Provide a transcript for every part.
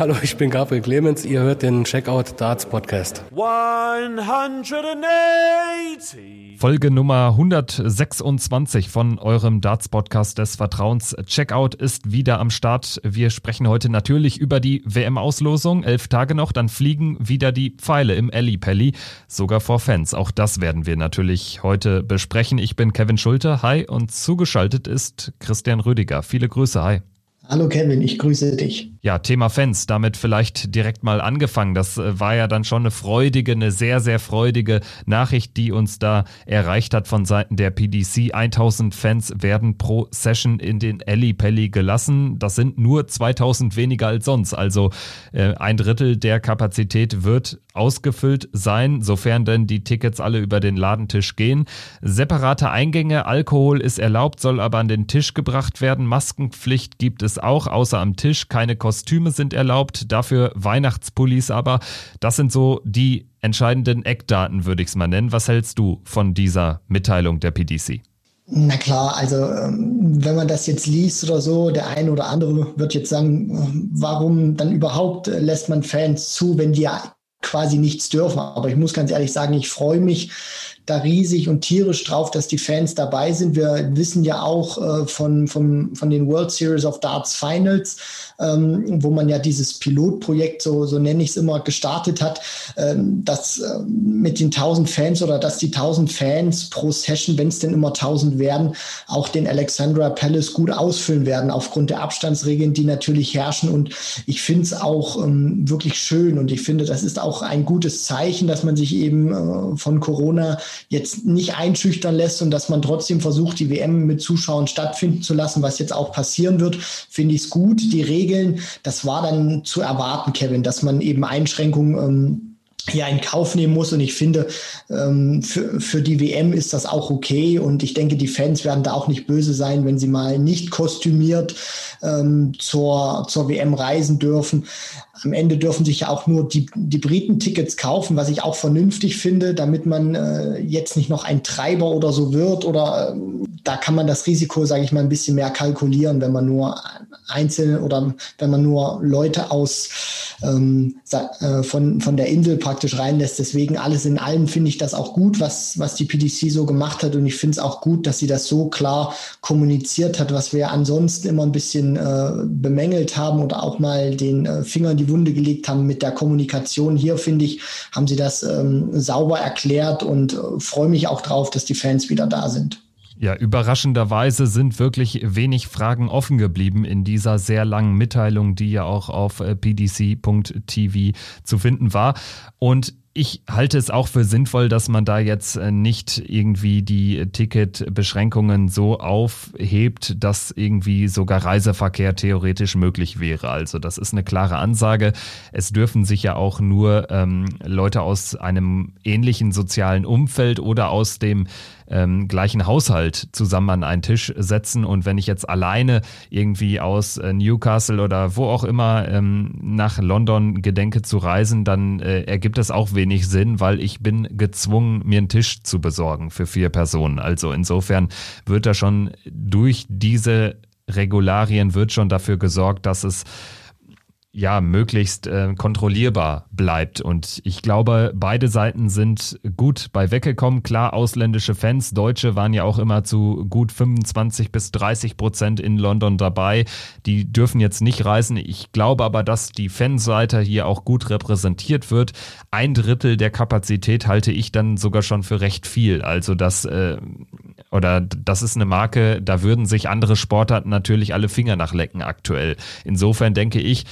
Hallo, ich bin Gabriel Clemens. Ihr hört den Checkout Darts Podcast. 180. Folge Nummer 126 von eurem Darts Podcast des Vertrauens. Checkout ist wieder am Start. Wir sprechen heute natürlich über die WM-Auslosung. Elf Tage noch, dann fliegen wieder die Pfeile im Alley Pelli, sogar vor Fans. Auch das werden wir natürlich heute besprechen. Ich bin Kevin Schulte. Hi und zugeschaltet ist Christian Rüdiger. Viele Grüße. Hi. Hallo Kevin, ich grüße dich. Ja, Thema Fans, damit vielleicht direkt mal angefangen. Das äh, war ja dann schon eine freudige, eine sehr, sehr freudige Nachricht, die uns da erreicht hat von Seiten der PDC. 1000 Fans werden pro Session in den Alley Pelli gelassen. Das sind nur 2000 weniger als sonst. Also äh, ein Drittel der Kapazität wird ausgefüllt sein, sofern denn die Tickets alle über den Ladentisch gehen. Separate Eingänge, Alkohol ist erlaubt, soll aber an den Tisch gebracht werden. Maskenpflicht gibt es auch, außer am Tisch. Keine Kostüme sind erlaubt, dafür Weihnachtspullis aber. Das sind so die entscheidenden Eckdaten, würde ich es mal nennen. Was hältst du von dieser Mitteilung der PDC? Na klar, also ähm, wenn man das jetzt liest oder so, der eine oder andere wird jetzt sagen, warum dann überhaupt äh, lässt man Fans zu, wenn die ja quasi nichts dürfen. Aber ich muss ganz ehrlich sagen, ich freue mich, da riesig und tierisch drauf, dass die Fans dabei sind. Wir wissen ja auch äh, von, von, von den World Series of Darts Finals, ähm, wo man ja dieses Pilotprojekt, so, so nenne ich es immer, gestartet hat, ähm, dass äh, mit den 1000 Fans oder dass die 1000 Fans pro Session, wenn es denn immer 1000 werden, auch den Alexandra Palace gut ausfüllen werden, aufgrund der Abstandsregeln, die natürlich herrschen. Und ich finde es auch ähm, wirklich schön und ich finde, das ist auch ein gutes Zeichen, dass man sich eben äh, von Corona jetzt nicht einschüchtern lässt und dass man trotzdem versucht, die WM mit Zuschauern stattfinden zu lassen, was jetzt auch passieren wird, finde ich es gut. Die Regeln, das war dann zu erwarten, Kevin, dass man eben Einschränkungen ähm, hier in Kauf nehmen muss. Und ich finde, ähm, für, für die WM ist das auch okay. Und ich denke, die Fans werden da auch nicht böse sein, wenn sie mal nicht kostümiert ähm, zur, zur WM reisen dürfen. Am Ende dürfen sich ja auch nur die, die Briten Tickets kaufen, was ich auch vernünftig finde, damit man äh, jetzt nicht noch ein Treiber oder so wird. Oder äh, da kann man das Risiko, sage ich mal, ein bisschen mehr kalkulieren, wenn man nur einzelne oder wenn man nur Leute aus ähm, äh, von, von der Insel praktisch reinlässt. Deswegen alles in allem finde ich das auch gut, was, was die PDC so gemacht hat. Und ich finde es auch gut, dass sie das so klar kommuniziert hat, was wir ansonsten immer ein bisschen äh, bemängelt haben oder auch mal den äh, Finger in die Wunde gelegt haben mit der Kommunikation. Hier finde ich, haben sie das ähm, sauber erklärt und äh, freue mich auch drauf, dass die Fans wieder da sind. Ja, überraschenderweise sind wirklich wenig Fragen offen geblieben in dieser sehr langen Mitteilung, die ja auch auf äh, pdc.tv zu finden war. Und ich halte es auch für sinnvoll, dass man da jetzt äh, nicht irgendwie die Ticketbeschränkungen so aufhebt, dass irgendwie sogar Reiseverkehr theoretisch möglich wäre. Also das ist eine klare Ansage. Es dürfen sich ja auch nur ähm, Leute aus einem ähnlichen sozialen Umfeld oder aus dem ähm, gleichen Haushalt zusammen an einen Tisch setzen. Und wenn ich jetzt alleine irgendwie aus äh, Newcastle oder wo auch immer ähm, nach London gedenke zu reisen, dann äh, ergibt es auch wenig Sinn, weil ich bin gezwungen, mir einen Tisch zu besorgen für vier Personen. Also insofern wird da schon durch diese Regularien wird schon dafür gesorgt, dass es ja, möglichst äh, kontrollierbar bleibt. Und ich glaube, beide Seiten sind gut bei weggekommen. Klar, ausländische Fans, Deutsche waren ja auch immer zu gut 25 bis 30 Prozent in London dabei. Die dürfen jetzt nicht reisen. Ich glaube aber, dass die Fanseite hier auch gut repräsentiert wird. Ein Drittel der Kapazität halte ich dann sogar schon für recht viel. Also das, äh, oder das ist eine Marke, da würden sich andere Sportarten natürlich alle Finger nachlecken aktuell. Insofern denke ich,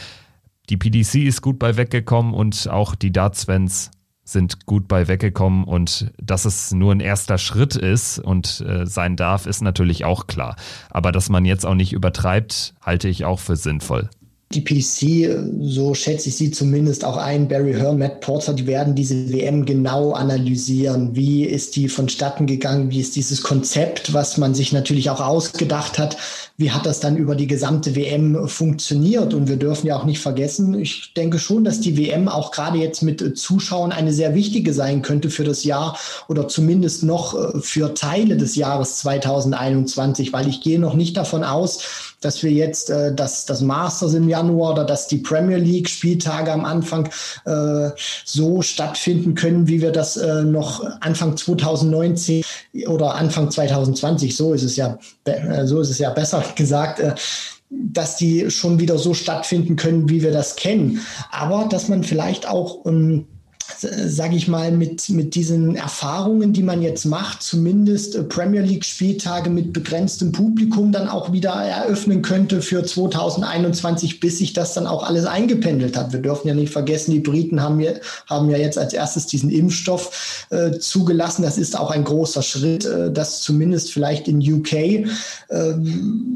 die PDC ist gut bei weggekommen und auch die Darts-Fans sind gut bei weggekommen und dass es nur ein erster Schritt ist und äh, sein darf, ist natürlich auch klar. Aber dass man jetzt auch nicht übertreibt, halte ich auch für sinnvoll die PC, so schätze ich sie zumindest auch ein, Barry Hearn, Matt Porter, die werden diese WM genau analysieren. Wie ist die vonstatten gegangen? Wie ist dieses Konzept, was man sich natürlich auch ausgedacht hat? Wie hat das dann über die gesamte WM funktioniert? Und wir dürfen ja auch nicht vergessen, ich denke schon, dass die WM auch gerade jetzt mit Zuschauern eine sehr wichtige sein könnte für das Jahr oder zumindest noch äh, für Teile des Jahres 2021, weil ich gehe noch nicht davon aus, dass wir jetzt äh, das, das Masters im Januar oder dass die Premier League Spieltage am Anfang äh, so stattfinden können, wie wir das äh, noch Anfang 2019 oder Anfang 2020, so ist es ja, äh, so ist es ja besser gesagt, äh, dass die schon wieder so stattfinden können, wie wir das kennen. Aber dass man vielleicht auch ähm, sage ich mal, mit, mit diesen Erfahrungen, die man jetzt macht, zumindest äh, Premier League-Spieltage mit begrenztem Publikum dann auch wieder eröffnen könnte für 2021, bis sich das dann auch alles eingependelt hat. Wir dürfen ja nicht vergessen, die Briten haben ja, haben ja jetzt als erstes diesen Impfstoff äh, zugelassen. Das ist auch ein großer Schritt, äh, dass zumindest vielleicht in UK äh,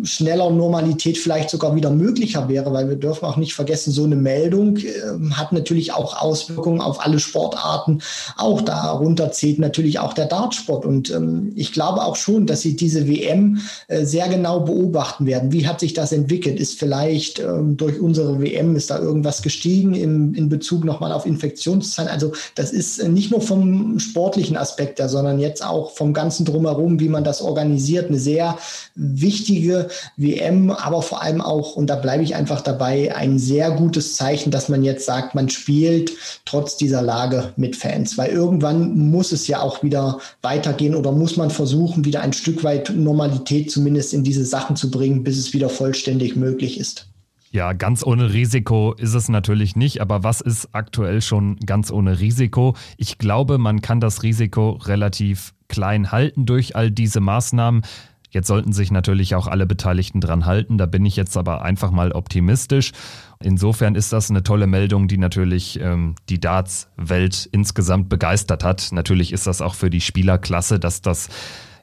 schneller Normalität vielleicht sogar wieder möglicher wäre, weil wir dürfen auch nicht vergessen, so eine Meldung äh, hat natürlich auch Auswirkungen auf alle Sportarten. Auch darunter zählt natürlich auch der Dartsport. Und ähm, ich glaube auch schon, dass sie diese WM äh, sehr genau beobachten werden. Wie hat sich das entwickelt? Ist vielleicht ähm, durch unsere WM, ist da irgendwas gestiegen im, in Bezug nochmal auf Infektionszahlen? Also das ist äh, nicht nur vom sportlichen Aspekt her, sondern jetzt auch vom ganzen Drumherum, wie man das organisiert. Eine sehr wichtige WM, aber vor allem auch, und da bleibe ich einfach dabei, ein sehr gutes Zeichen, dass man jetzt sagt, man spielt trotz dieser Lage mit Fans, weil irgendwann muss es ja auch wieder weitergehen oder muss man versuchen, wieder ein Stück weit Normalität zumindest in diese Sachen zu bringen, bis es wieder vollständig möglich ist. Ja, ganz ohne Risiko ist es natürlich nicht, aber was ist aktuell schon ganz ohne Risiko? Ich glaube, man kann das Risiko relativ klein halten durch all diese Maßnahmen. Jetzt sollten sich natürlich auch alle Beteiligten dran halten. Da bin ich jetzt aber einfach mal optimistisch. Insofern ist das eine tolle Meldung, die natürlich ähm, die Darts-Welt insgesamt begeistert hat. Natürlich ist das auch für die Spielerklasse, dass das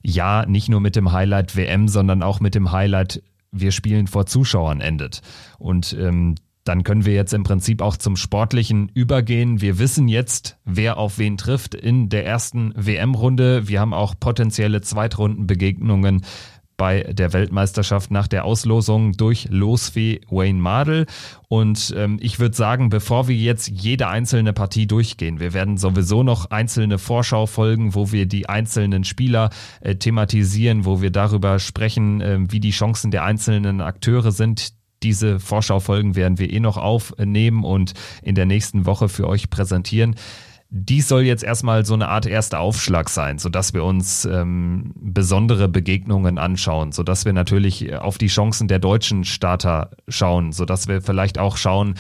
ja nicht nur mit dem Highlight WM, sondern auch mit dem Highlight wir spielen vor Zuschauern endet. Und ähm, dann können wir jetzt im Prinzip auch zum Sportlichen übergehen. Wir wissen jetzt, wer auf wen trifft in der ersten WM-Runde. Wir haben auch potenzielle Zweitrundenbegegnungen bei der Weltmeisterschaft nach der Auslosung durch Losfee Wayne Mardell. Und ähm, ich würde sagen, bevor wir jetzt jede einzelne Partie durchgehen, wir werden sowieso noch einzelne Vorschaufolgen, wo wir die einzelnen Spieler äh, thematisieren, wo wir darüber sprechen, äh, wie die Chancen der einzelnen Akteure sind, diese Vorschaufolgen werden wir eh noch aufnehmen und in der nächsten Woche für euch präsentieren. Dies soll jetzt erstmal so eine Art erster Aufschlag sein, sodass wir uns ähm, besondere Begegnungen anschauen, sodass wir natürlich auf die Chancen der deutschen Starter schauen, sodass wir vielleicht auch schauen,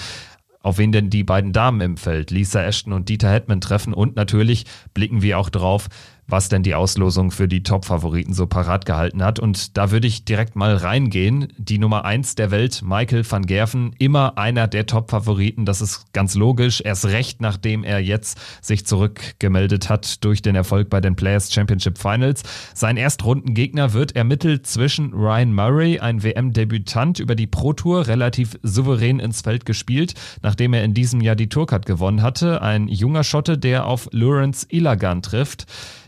auf wen denn die beiden Damen im Feld, Lisa Ashton und Dieter Hetman treffen. Und natürlich blicken wir auch drauf, was denn die Auslosung für die Top-Favoriten so parat gehalten hat. Und da würde ich direkt mal reingehen. Die Nummer eins der Welt, Michael van Gerven, immer einer der Top-Favoriten. Das ist ganz logisch. Erst recht, nachdem er jetzt sich zurückgemeldet hat durch den Erfolg bei den Players Championship Finals. Sein Erstrundengegner wird ermittelt zwischen Ryan Murray, ein WM-Debütant über die Pro Tour, relativ souverän ins Feld gespielt, nachdem er in diesem Jahr die Tourcard gewonnen hatte. Ein junger Schotte, der auf Lawrence Ilagan trifft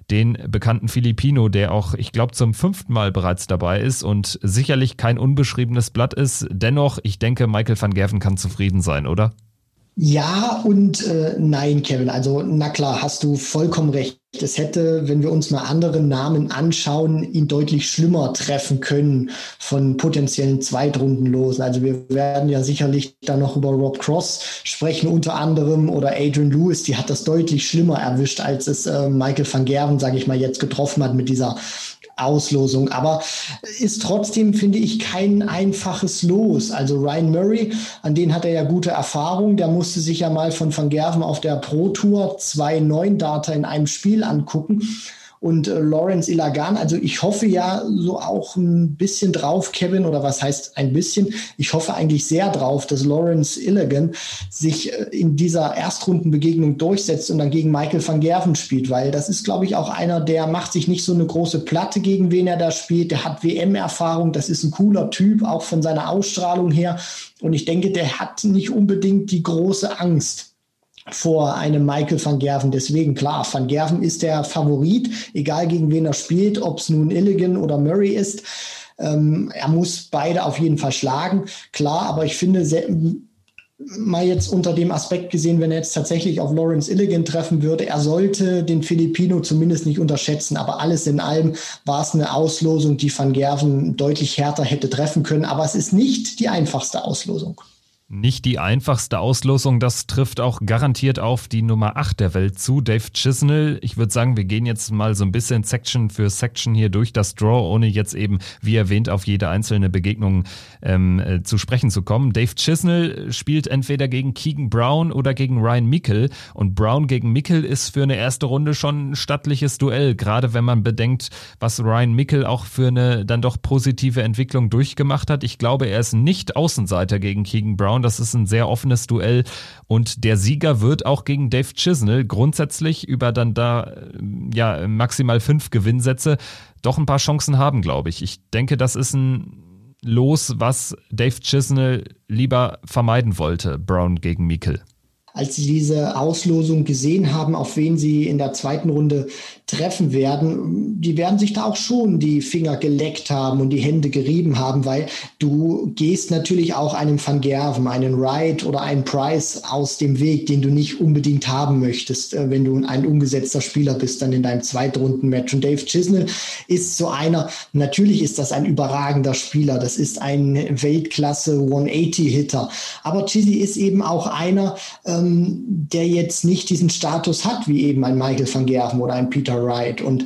den bekannten Filipino, der auch, ich glaube, zum fünften Mal bereits dabei ist und sicherlich kein unbeschriebenes Blatt ist. Dennoch, ich denke, Michael van Gerven kann zufrieden sein, oder? Ja und äh, nein, Kevin. Also, na klar, hast du vollkommen recht. Es hätte, wenn wir uns mal andere Namen anschauen, ihn deutlich schlimmer treffen können von potenziellen Zweitrundenlosen. Also wir werden ja sicherlich da noch über Rob Cross sprechen, unter anderem, oder Adrian Lewis, die hat das deutlich schlimmer erwischt, als es äh, Michael van Gerven, sage ich mal, jetzt getroffen hat mit dieser Auslosung. Aber ist trotzdem, finde ich, kein einfaches Los. Also Ryan Murray, an den hat er ja gute Erfahrung. Der musste sich ja mal von Van Gerven auf der Pro Tour zwei neun Data in einem Spiel angucken und äh, Lawrence Ilagan. Also ich hoffe ja so auch ein bisschen drauf, Kevin, oder was heißt ein bisschen? Ich hoffe eigentlich sehr drauf, dass Lawrence Ilagan sich äh, in dieser Erstrundenbegegnung durchsetzt und dann gegen Michael van Gerven spielt, weil das ist, glaube ich, auch einer, der macht sich nicht so eine große Platte, gegen wen er da spielt. Der hat WM-Erfahrung, das ist ein cooler Typ, auch von seiner Ausstrahlung her. Und ich denke, der hat nicht unbedingt die große Angst vor einem Michael van Gerven. Deswegen klar, van Gerven ist der Favorit, egal gegen wen er spielt, ob es nun Illigan oder Murray ist. Ähm, er muss beide auf jeden Fall schlagen, klar, aber ich finde, mal jetzt unter dem Aspekt gesehen, wenn er jetzt tatsächlich auf Lawrence Illigan treffen würde, er sollte den Filipino zumindest nicht unterschätzen. Aber alles in allem war es eine Auslosung, die Van Gerven deutlich härter hätte treffen können. Aber es ist nicht die einfachste Auslosung. Nicht die einfachste Auslosung, das trifft auch garantiert auf die Nummer 8 der Welt zu, Dave Chisnell. Ich würde sagen, wir gehen jetzt mal so ein bisschen Section für Section hier durch das Draw, ohne jetzt eben, wie erwähnt, auf jede einzelne Begegnung ähm, äh, zu sprechen zu kommen. Dave Chisnell spielt entweder gegen Keegan Brown oder gegen Ryan Mickel und Brown gegen Mickel ist für eine erste Runde schon ein stattliches Duell, gerade wenn man bedenkt, was Ryan Mickel auch für eine dann doch positive Entwicklung durchgemacht hat. Ich glaube, er ist nicht Außenseiter gegen Keegan Brown Brown. Das ist ein sehr offenes Duell und der Sieger wird auch gegen Dave Chisnell grundsätzlich über dann da äh, ja maximal fünf Gewinnsätze doch ein paar Chancen haben, glaube ich. Ich denke, das ist ein Los, was Dave Chisnell lieber vermeiden wollte, Brown gegen Mikkel als sie diese Auslosung gesehen haben, auf wen sie in der zweiten Runde treffen werden, die werden sich da auch schon die Finger geleckt haben und die Hände gerieben haben, weil du gehst natürlich auch einem Van Gerven, einen Wright oder einen Price aus dem Weg, den du nicht unbedingt haben möchtest, äh, wenn du ein umgesetzter Spieler bist, dann in deinem Zweitrunden-Match. Und Dave Chisnell ist so einer, natürlich ist das ein überragender Spieler, das ist ein Weltklasse 180-Hitter, aber Chizzy ist eben auch einer, ähm, der jetzt nicht diesen Status hat, wie eben ein Michael van Gerven oder ein Peter Wright. Und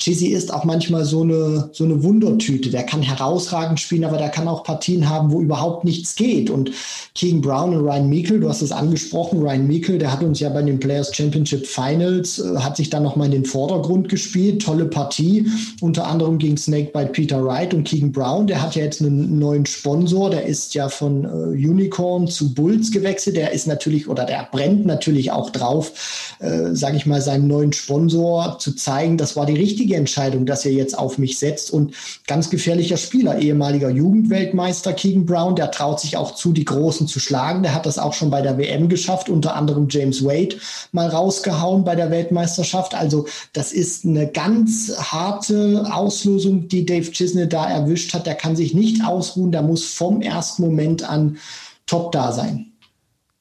Chizzy ist auch manchmal so eine, so eine Wundertüte. Der kann herausragend spielen, aber der kann auch Partien haben, wo überhaupt nichts geht. Und King Brown und Ryan Meikle, du hast es angesprochen, Ryan Meikle, der hat uns ja bei den Players Championship Finals, äh, hat sich dann nochmal in den Vordergrund gespielt. Tolle Partie, unter anderem gegen Snakebite Peter Wright und Keegan Brown. Der hat ja jetzt einen neuen Sponsor, der ist ja von äh, Unicorn zu Bulls gewechselt. Der ist natürlich, oder der brennt natürlich auch drauf, äh, sage ich mal, seinem neuen Sponsor zu zeigen, das war die richtige richtige Entscheidung, dass er jetzt auf mich setzt. Und ganz gefährlicher Spieler, ehemaliger Jugendweltmeister Keegan Brown, der traut sich auch zu, die Großen zu schlagen. Der hat das auch schon bei der WM geschafft, unter anderem James Wade mal rausgehauen bei der Weltmeisterschaft. Also das ist eine ganz harte Auslosung, die Dave Chisney da erwischt hat. Der kann sich nicht ausruhen, der muss vom ersten Moment an top da sein.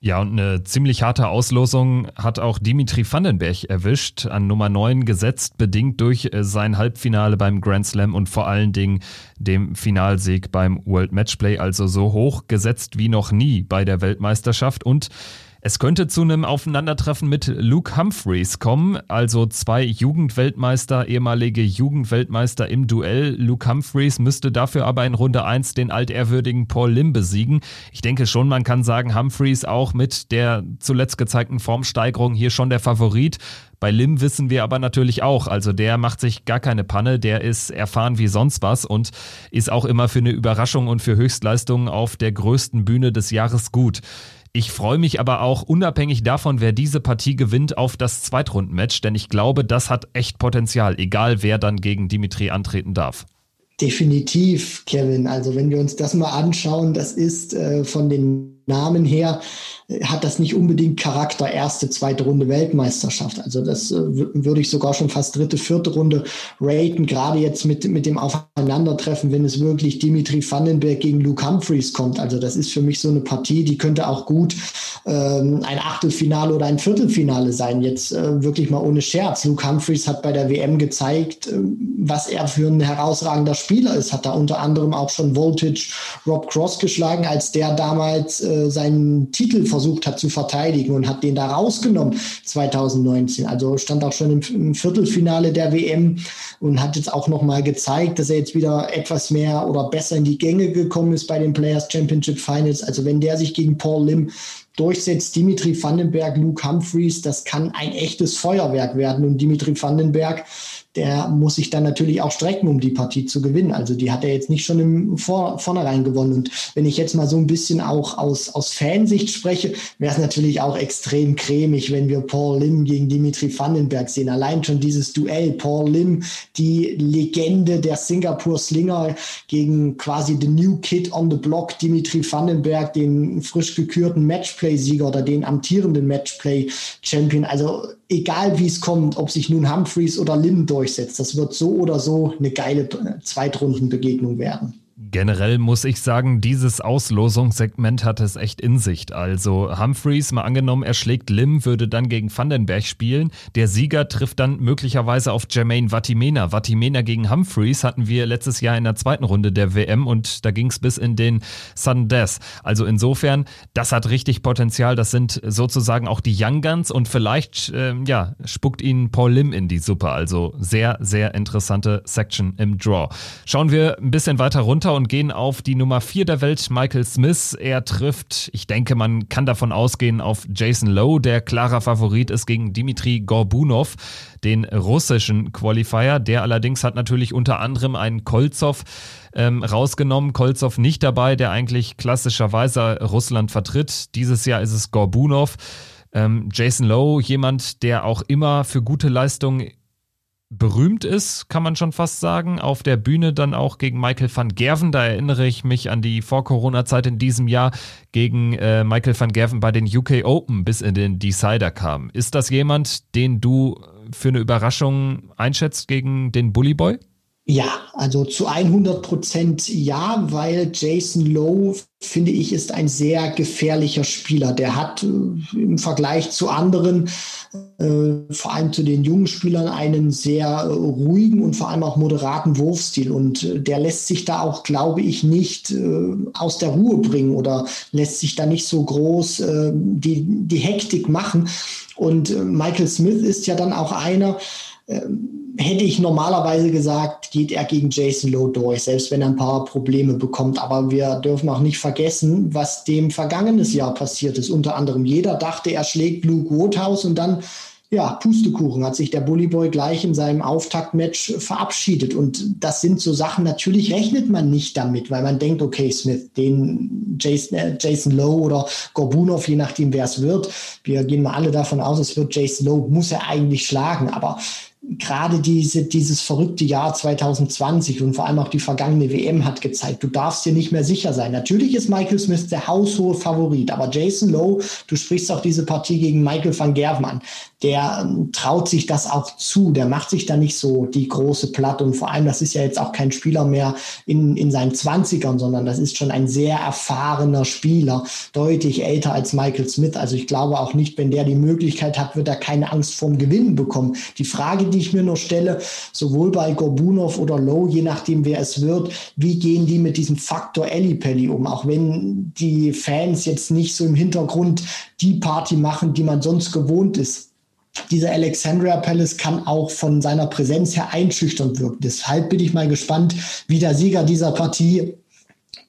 Ja, und eine ziemlich harte Auslosung hat auch Dimitri Vandenberg erwischt, an Nummer 9 gesetzt, bedingt durch äh, sein Halbfinale beim Grand Slam und vor allen Dingen dem Finalsieg beim World Matchplay, also so hoch gesetzt wie noch nie bei der Weltmeisterschaft. Und es könnte zu einem Aufeinandertreffen mit Luke Humphreys kommen, also zwei Jugendweltmeister, ehemalige Jugendweltmeister im Duell. Luke Humphreys müsste dafür aber in Runde 1 den altehrwürdigen Paul Lim besiegen. Ich denke schon, man kann sagen, Humphreys auch mit der zuletzt gezeigten Formsteigerung hier schon der Favorit. Bei Lim wissen wir aber natürlich auch, also der macht sich gar keine Panne, der ist erfahren wie sonst was und ist auch immer für eine Überraschung und für Höchstleistungen auf der größten Bühne des Jahres gut. Ich freue mich aber auch unabhängig davon, wer diese Partie gewinnt, auf das Zweitrundenmatch, denn ich glaube, das hat echt Potenzial, egal wer dann gegen Dimitri antreten darf. Definitiv, Kevin. Also wenn wir uns das mal anschauen, das ist äh, von den Namen her hat das nicht unbedingt Charakter erste, zweite Runde Weltmeisterschaft. Also das äh, würde ich sogar schon fast dritte, vierte Runde raten, gerade jetzt mit, mit dem Aufeinandertreffen, wenn es wirklich Dimitri Vandenberg gegen Luke Humphreys kommt. Also das ist für mich so eine Partie, die könnte auch gut ähm, ein Achtelfinale oder ein Viertelfinale sein. Jetzt äh, wirklich mal ohne Scherz. Luke Humphreys hat bei der WM gezeigt, äh, was er für ein herausragender Spieler ist. Hat da unter anderem auch schon Voltage Rob Cross geschlagen, als der damals äh, seinen Titel versucht hat zu verteidigen und hat den da rausgenommen 2019. Also stand auch schon im, im Viertelfinale der WM und hat jetzt auch noch mal gezeigt, dass er jetzt wieder etwas mehr oder besser in die Gänge gekommen ist bei den Players Championship Finals. Also wenn der sich gegen Paul Lim durchsetzt, Dimitri Vandenberg, Luke Humphreys, das kann ein echtes Feuerwerk werden. Und Dimitri Vandenberg der muss sich dann natürlich auch strecken, um die Partie zu gewinnen. Also die hat er jetzt nicht schon im Vor Vornherein gewonnen. Und wenn ich jetzt mal so ein bisschen auch aus, aus Fansicht spreche, wäre es natürlich auch extrem cremig, wenn wir Paul Lim gegen Dimitri Vandenberg sehen. Allein schon dieses Duell, Paul Lim, die Legende der Singapur Slinger gegen quasi the new kid on the block, Dimitri Vandenberg, den frisch gekürten Matchplay-Sieger oder den amtierenden Matchplay-Champion. Also egal wie es kommt, ob sich nun Humphreys oder Lim durchsetzt, das wird so oder so eine geile Zweitrundenbegegnung werden. Generell muss ich sagen, dieses Auslosungssegment hat es echt in sich. Also Humphreys, mal angenommen, er schlägt Lim, würde dann gegen Vandenberg spielen. Der Sieger trifft dann möglicherweise auf Jermaine Vatimena. Vatimena gegen Humphreys hatten wir letztes Jahr in der zweiten Runde der WM und da ging es bis in den Sudden Death. Also insofern, das hat richtig Potenzial. Das sind sozusagen auch die Young Guns und vielleicht, äh, ja, spuckt ihnen Paul Lim in die Suppe. Also sehr, sehr interessante Section im Draw. Schauen wir ein bisschen weiter runter runter und gehen auf die Nummer 4 der Welt, Michael Smith. Er trifft, ich denke, man kann davon ausgehen, auf Jason Lowe, der klarer Favorit ist gegen Dimitri Gorbunov, den russischen Qualifier. Der allerdings hat natürlich unter anderem einen Kolzow ähm, rausgenommen. Kolzow nicht dabei, der eigentlich klassischerweise Russland vertritt. Dieses Jahr ist es Gorbunov. Ähm, Jason Lowe, jemand, der auch immer für gute Leistungen berühmt ist, kann man schon fast sagen. Auf der Bühne dann auch gegen Michael van Gerven. Da erinnere ich mich an die Vor-Corona-Zeit in diesem Jahr gegen äh, Michael van Gerven bei den UK Open bis in den Decider kam. Ist das jemand, den du für eine Überraschung einschätzt gegen den Bully Boy? Ja, also zu 100 Prozent ja, weil Jason Lowe, finde ich, ist ein sehr gefährlicher Spieler. Der hat äh, im Vergleich zu anderen, äh, vor allem zu den jungen Spielern, einen sehr äh, ruhigen und vor allem auch moderaten Wurfstil. Und äh, der lässt sich da auch, glaube ich, nicht äh, aus der Ruhe bringen oder lässt sich da nicht so groß äh, die, die Hektik machen. Und Michael Smith ist ja dann auch einer, hätte ich normalerweise gesagt, geht er gegen Jason Lowe durch, selbst wenn er ein paar Probleme bekommt. Aber wir dürfen auch nicht vergessen, was dem vergangenes Jahr passiert ist. Unter anderem jeder dachte, er schlägt Luke Woodhouse und dann ja, Pustekuchen hat sich der Bullyboy gleich in seinem Auftaktmatch verabschiedet. Und das sind so Sachen, natürlich rechnet man nicht damit, weil man denkt, okay, Smith, den Jason, äh, Jason Lowe oder Gorbunov, je nachdem, wer es wird. Wir gehen mal alle davon aus, es wird Jason Lowe, muss er eigentlich schlagen. Aber gerade diese, dieses verrückte Jahr 2020 und vor allem auch die vergangene WM hat gezeigt, du darfst dir nicht mehr sicher sein. Natürlich ist Michael Smith der haushohe Favorit, aber Jason Lowe, du sprichst auch diese Partie gegen Michael van Gerven der ähm, traut sich das auch zu, der macht sich da nicht so die große Platte und vor allem, das ist ja jetzt auch kein Spieler mehr in, in seinen Zwanzigern, sondern das ist schon ein sehr erfahrener Spieler, deutlich älter als Michael Smith. Also ich glaube auch nicht, wenn der die Möglichkeit hat, wird er keine Angst vorm Gewinnen bekommen. Die Frage, die ich mir noch stelle, sowohl bei Gorbunov oder Lowe, je nachdem wer es wird, wie gehen die mit diesem Faktor Ellipelli um? Auch wenn die Fans jetzt nicht so im Hintergrund die Party machen, die man sonst gewohnt ist dieser Alexandria Palace kann auch von seiner Präsenz her einschüchternd wirken. Deshalb bin ich mal gespannt, wie der Sieger dieser Partie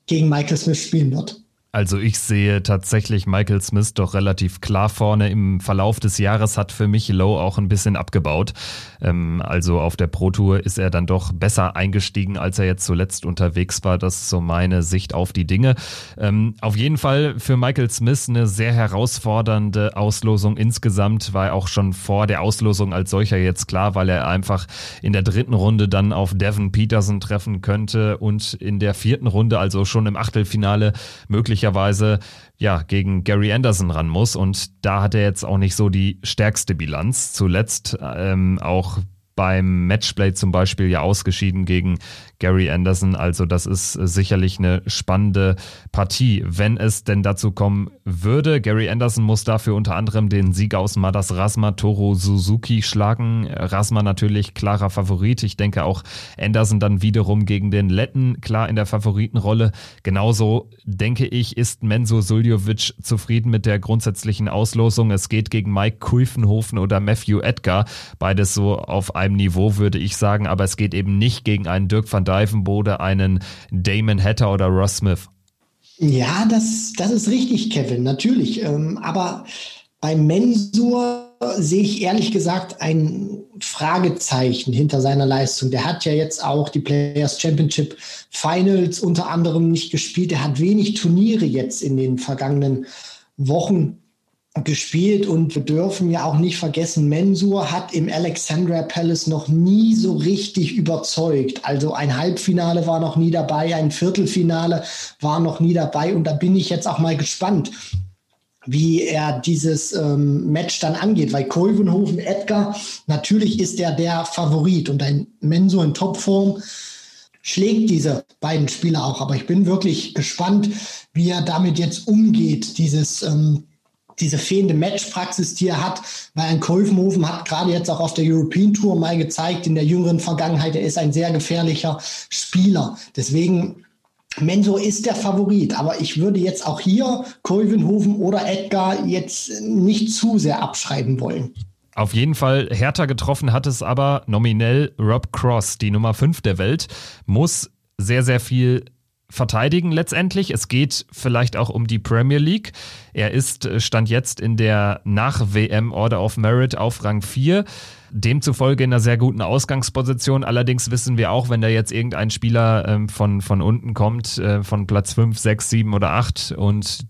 gegen Michael Smith spielen wird. Also ich sehe tatsächlich Michael Smith doch relativ klar vorne. Im Verlauf des Jahres hat für mich Lowe auch ein bisschen abgebaut. Ähm, also auf der Pro Tour ist er dann doch besser eingestiegen, als er jetzt zuletzt unterwegs war. Das ist so meine Sicht auf die Dinge. Ähm, auf jeden Fall für Michael Smith eine sehr herausfordernde Auslosung insgesamt, war auch schon vor der Auslosung als solcher jetzt klar, weil er einfach in der dritten Runde dann auf Devin Peterson treffen könnte und in der vierten Runde, also schon im Achtelfinale, möglich möglicherweise ja gegen Gary Anderson ran muss. Und da hat er jetzt auch nicht so die stärkste Bilanz. Zuletzt ähm, auch beim Matchplay zum Beispiel ja ausgeschieden gegen Gary Anderson. Also das ist sicherlich eine spannende Partie, wenn es denn dazu kommen würde. Gary Anderson muss dafür unter anderem den Sieg aus Madas Rasma Toro Suzuki schlagen. Rasma natürlich klarer Favorit. Ich denke auch Anderson dann wiederum gegen den Letten klar in der Favoritenrolle. Genauso denke ich, ist Menzo Suljovic zufrieden mit der grundsätzlichen Auslosung. Es geht gegen Mike Kuifenhofen oder Matthew Edgar. Beides so auf einem Niveau, würde ich sagen. Aber es geht eben nicht gegen einen Dirk van Divenbode, einen Damon Hatter oder Ross Smith. Ja, das, das ist richtig, Kevin, natürlich. Ähm, aber beim Mensur sehe ich ehrlich gesagt ein Fragezeichen hinter seiner Leistung. Der hat ja jetzt auch die Players Championship Finals unter anderem nicht gespielt. Er hat wenig Turniere jetzt in den vergangenen Wochen gespielt und wir dürfen ja auch nicht vergessen, Mensur hat im Alexandria Palace noch nie so richtig überzeugt. Also ein Halbfinale war noch nie dabei, ein Viertelfinale war noch nie dabei und da bin ich jetzt auch mal gespannt, wie er dieses ähm, Match dann angeht, weil Koivenhofen, Edgar, natürlich ist er der Favorit und ein Mensur in Topform schlägt diese beiden Spieler auch. Aber ich bin wirklich gespannt, wie er damit jetzt umgeht, dieses ähm, diese fehlende Matchpraxis, die er hat, weil ein Kolvenhofen hat gerade jetzt auch auf der European Tour mal gezeigt, in der jüngeren Vergangenheit, er ist ein sehr gefährlicher Spieler. Deswegen Menso ist der Favorit, aber ich würde jetzt auch hier Kolvenhofen oder Edgar jetzt nicht zu sehr abschreiben wollen. Auf jeden Fall härter getroffen hat es aber nominell Rob Cross, die Nummer 5 der Welt, muss sehr, sehr viel verteidigen letztendlich. Es geht vielleicht auch um die Premier League. Er ist, äh, stand jetzt in der Nach-WM Order of Merit auf Rang 4. Demzufolge in einer sehr guten Ausgangsposition. Allerdings wissen wir auch, wenn da jetzt irgendein Spieler ähm, von, von unten kommt, äh, von Platz 5, 6, 7 oder 8 und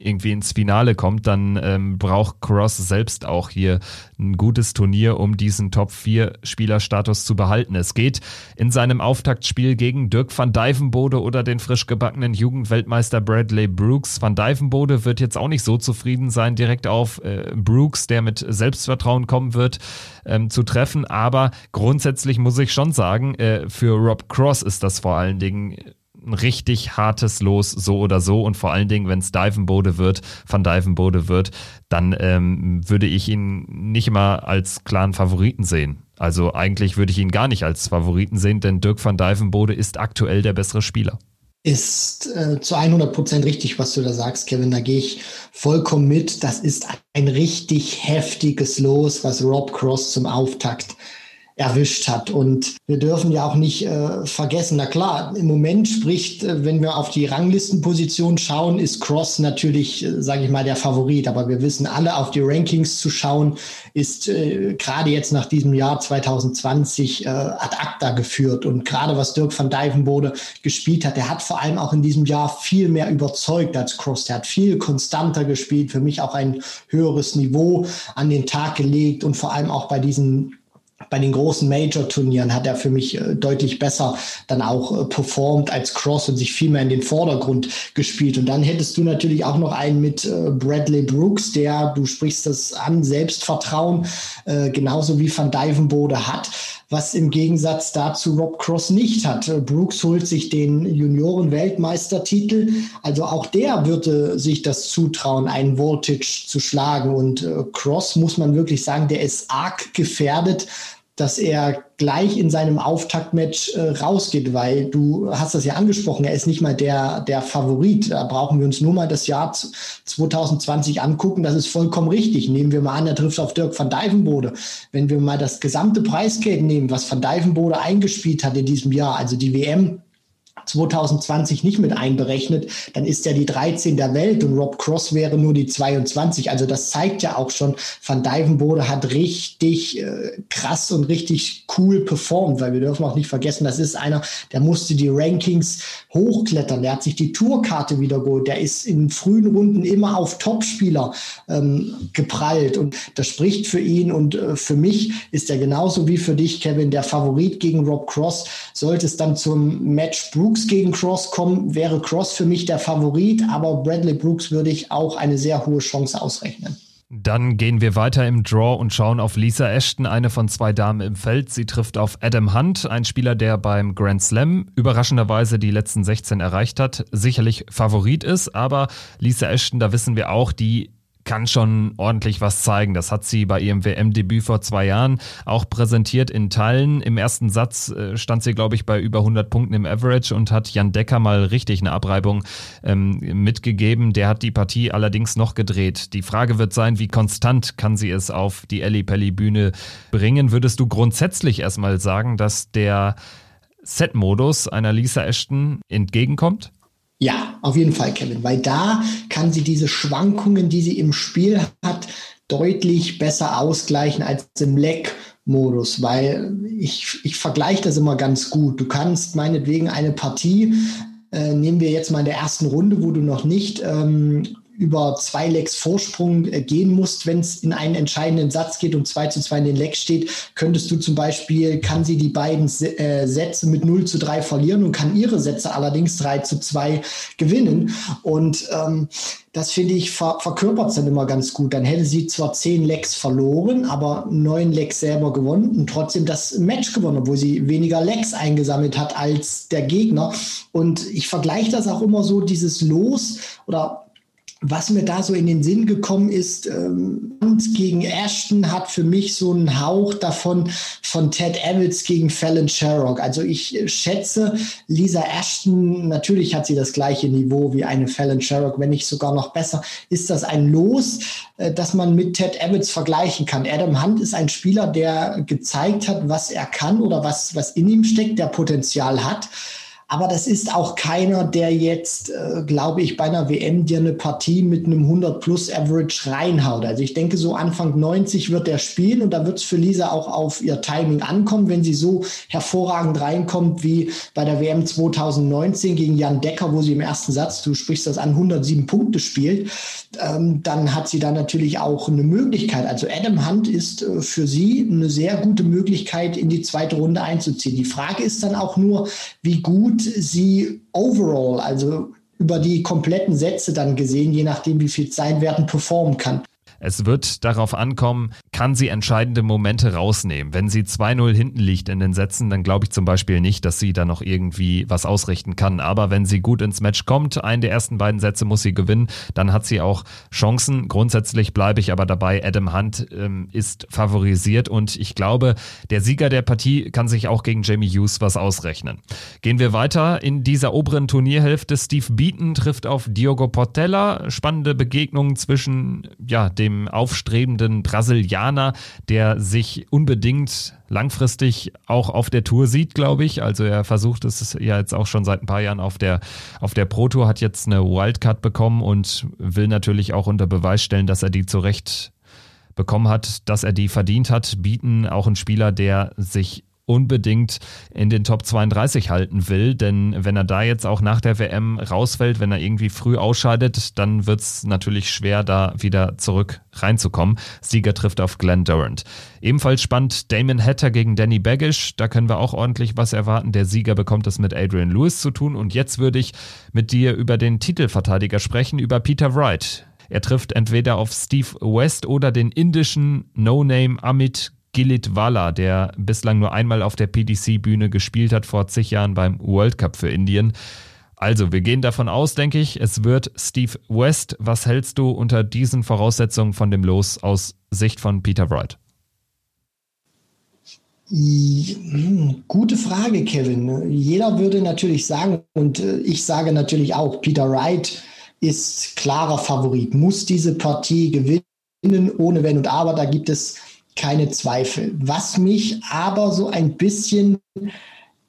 irgendwie ins Finale kommt, dann ähm, braucht Cross selbst auch hier ein gutes Turnier, um diesen Top 4 Spielerstatus zu behalten. Es geht in seinem Auftaktspiel gegen Dirk van Dijvenbode oder den frisch gebackenen Jugendweltmeister Bradley Brooks. Van Dijvenbode wird jetzt auch nicht so zufrieden sein, direkt auf äh, Brooks, der mit Selbstvertrauen kommen wird, ähm, zu treffen. Aber grundsätzlich muss ich schon sagen, äh, für Rob Cross ist das vor allen Dingen ein richtig hartes Los, so oder so. Und vor allen Dingen, wenn es Divenbode wird, Van Divenbode wird, dann ähm, würde ich ihn nicht immer als klaren Favoriten sehen. Also eigentlich würde ich ihn gar nicht als Favoriten sehen, denn Dirk van Dijvenbode ist aktuell der bessere Spieler. Ist äh, zu 100 Prozent richtig, was du da sagst, Kevin. Da gehe ich vollkommen mit. Das ist ein richtig heftiges Los, was Rob Cross zum Auftakt erwischt hat. Und wir dürfen ja auch nicht äh, vergessen, na klar, im Moment spricht, äh, wenn wir auf die Ranglistenposition schauen, ist Cross natürlich, äh, sage ich mal, der Favorit. Aber wir wissen alle, auf die Rankings zu schauen, ist äh, gerade jetzt nach diesem Jahr 2020 äh, ad acta geführt. Und gerade was Dirk van Dijvenbode gespielt hat, der hat vor allem auch in diesem Jahr viel mehr überzeugt als Cross. Der hat viel konstanter gespielt, für mich auch ein höheres Niveau an den Tag gelegt und vor allem auch bei diesen bei den großen Major-Turnieren hat er für mich äh, deutlich besser dann auch äh, performt als Cross und sich viel mehr in den Vordergrund gespielt. Und dann hättest du natürlich auch noch einen mit äh, Bradley Brooks, der, du sprichst das an, Selbstvertrauen, genauso wie Van Dijvenbode hat was im Gegensatz dazu Rob Cross nicht hat. Brooks holt sich den Junioren-Weltmeistertitel, also auch der würde sich das zutrauen, einen Voltage zu schlagen. Und äh, Cross muss man wirklich sagen, der ist arg gefährdet, dass er gleich in seinem Auftaktmatch äh, rausgeht, weil du hast das ja angesprochen, er ist nicht mal der, der Favorit. Da brauchen wir uns nur mal das Jahr 2020 angucken. Das ist vollkommen richtig. Nehmen wir mal an, er trifft auf Dirk van Dijvenbode. Wenn wir mal das gesamte Preisgeld nehmen, was van Dijvenbode eingespielt hat in diesem Jahr, also die WM 2020 nicht mit einberechnet, dann ist er die 13 der Welt und Rob Cross wäre nur die 22. Also das zeigt ja auch schon, Van Dijvenbode hat richtig äh, krass und richtig cool performt, weil wir dürfen auch nicht vergessen, das ist einer, der musste die Rankings hochklettern, der hat sich die Tourkarte wieder geholt, der ist in frühen Runden immer auf Topspieler ähm, geprallt und das spricht für ihn und äh, für mich ist er genauso wie für dich, Kevin, der Favorit gegen Rob Cross. Sollte es dann zum Match Brooks Brooks gegen Cross kommen, wäre Cross für mich der Favorit, aber Bradley Brooks würde ich auch eine sehr hohe Chance ausrechnen. Dann gehen wir weiter im Draw und schauen auf Lisa Ashton, eine von zwei Damen im Feld. Sie trifft auf Adam Hunt, ein Spieler, der beim Grand Slam überraschenderweise die letzten 16 erreicht hat, sicherlich Favorit ist, aber Lisa Ashton, da wissen wir auch, die kann schon ordentlich was zeigen. Das hat sie bei ihrem WM-Debüt vor zwei Jahren auch präsentiert in Teilen. Im ersten Satz äh, stand sie, glaube ich, bei über 100 Punkten im Average und hat Jan Decker mal richtig eine Abreibung ähm, mitgegeben. Der hat die Partie allerdings noch gedreht. Die Frage wird sein, wie konstant kann sie es auf die Ellie Pelli Bühne bringen? Würdest du grundsätzlich erstmal sagen, dass der Set-Modus einer Lisa Ashton entgegenkommt? Ja, auf jeden Fall, Kevin, weil da kann sie diese Schwankungen, die sie im Spiel hat, deutlich besser ausgleichen als im Leck-Modus, weil ich, ich vergleiche das immer ganz gut. Du kannst meinetwegen eine Partie, äh, nehmen wir jetzt mal in der ersten Runde, wo du noch nicht ähm, über zwei Lecks Vorsprung äh, gehen musst, wenn es in einen entscheidenden Satz geht und 2 zu 2 in den Leck steht, könntest du zum Beispiel, kann sie die beiden äh, Sätze mit 0 zu 3 verlieren und kann ihre Sätze allerdings 3 zu 2 gewinnen. Und ähm, das finde ich ver verkörpert dann immer ganz gut. Dann hätte sie zwar zehn Lecks verloren, aber neun Lecks selber gewonnen und trotzdem das Match gewonnen, obwohl sie weniger Lecks eingesammelt hat als der Gegner. Und ich vergleiche das auch immer so, dieses Los oder was mir da so in den Sinn gekommen ist, ähm, gegen Ashton hat für mich so einen Hauch davon von Ted Evans gegen Fallon Sherrock. Also ich schätze, Lisa Ashton, natürlich hat sie das gleiche Niveau wie eine Fallon Sherrock, wenn nicht sogar noch besser. Ist das ein Los, äh, das man mit Ted Evans vergleichen kann? Adam Hunt ist ein Spieler, der gezeigt hat, was er kann oder was, was in ihm steckt, der Potenzial hat. Aber das ist auch keiner, der jetzt, äh, glaube ich, bei einer WM dir eine Partie mit einem 100 plus Average reinhaut. Also ich denke, so Anfang 90 wird er spielen und da wird es für Lisa auch auf ihr Timing ankommen, wenn sie so hervorragend reinkommt wie bei der WM 2019 gegen Jan Decker, wo sie im ersten Satz, du sprichst das an, 107 Punkte spielt. Ähm, dann hat sie da natürlich auch eine Möglichkeit. Also Adam Hunt ist äh, für sie eine sehr gute Möglichkeit, in die zweite Runde einzuziehen. Die Frage ist dann auch nur, wie gut sie overall, also über die kompletten Sätze dann gesehen, je nachdem, wie viel Zeit werden, performen kann. Es wird darauf ankommen, kann sie entscheidende Momente rausnehmen. Wenn sie 2-0 hinten liegt in den Sätzen, dann glaube ich zum Beispiel nicht, dass sie da noch irgendwie was ausrichten kann. Aber wenn sie gut ins Match kommt, einen der ersten beiden Sätze muss sie gewinnen, dann hat sie auch Chancen. Grundsätzlich bleibe ich aber dabei, Adam Hunt ähm, ist favorisiert und ich glaube, der Sieger der Partie kann sich auch gegen Jamie Hughes was ausrechnen. Gehen wir weiter in dieser oberen Turnierhälfte. Steve Beaton trifft auf Diogo Portella. Spannende Begegnungen zwischen ja, dem aufstrebenden Brasilianer, der sich unbedingt langfristig auch auf der Tour sieht, glaube ich. Also er versucht es ja jetzt auch schon seit ein paar Jahren auf der, auf der Pro Tour, hat jetzt eine Wildcard bekommen und will natürlich auch unter Beweis stellen, dass er die zurecht bekommen hat, dass er die verdient hat, bieten auch ein Spieler, der sich unbedingt in den Top 32 halten will. Denn wenn er da jetzt auch nach der WM rausfällt, wenn er irgendwie früh ausscheidet, dann wird es natürlich schwer, da wieder zurück reinzukommen. Sieger trifft auf Glenn Durant. Ebenfalls spannend Damon Hatter gegen Danny Baggish. Da können wir auch ordentlich was erwarten. Der Sieger bekommt es mit Adrian Lewis zu tun. Und jetzt würde ich mit dir über den Titelverteidiger sprechen, über Peter Wright. Er trifft entweder auf Steve West oder den indischen No-Name Amit Gilit Walla, der bislang nur einmal auf der PDC-Bühne gespielt hat, vor zig Jahren beim World Cup für Indien. Also, wir gehen davon aus, denke ich, es wird Steve West. Was hältst du unter diesen Voraussetzungen von dem Los aus Sicht von Peter Wright? Gute Frage, Kevin. Jeder würde natürlich sagen, und äh, ich sage natürlich auch, Peter Wright ist klarer Favorit, muss diese Partie gewinnen, ohne Wenn und Aber. Da gibt es keine Zweifel. Was mich aber so ein bisschen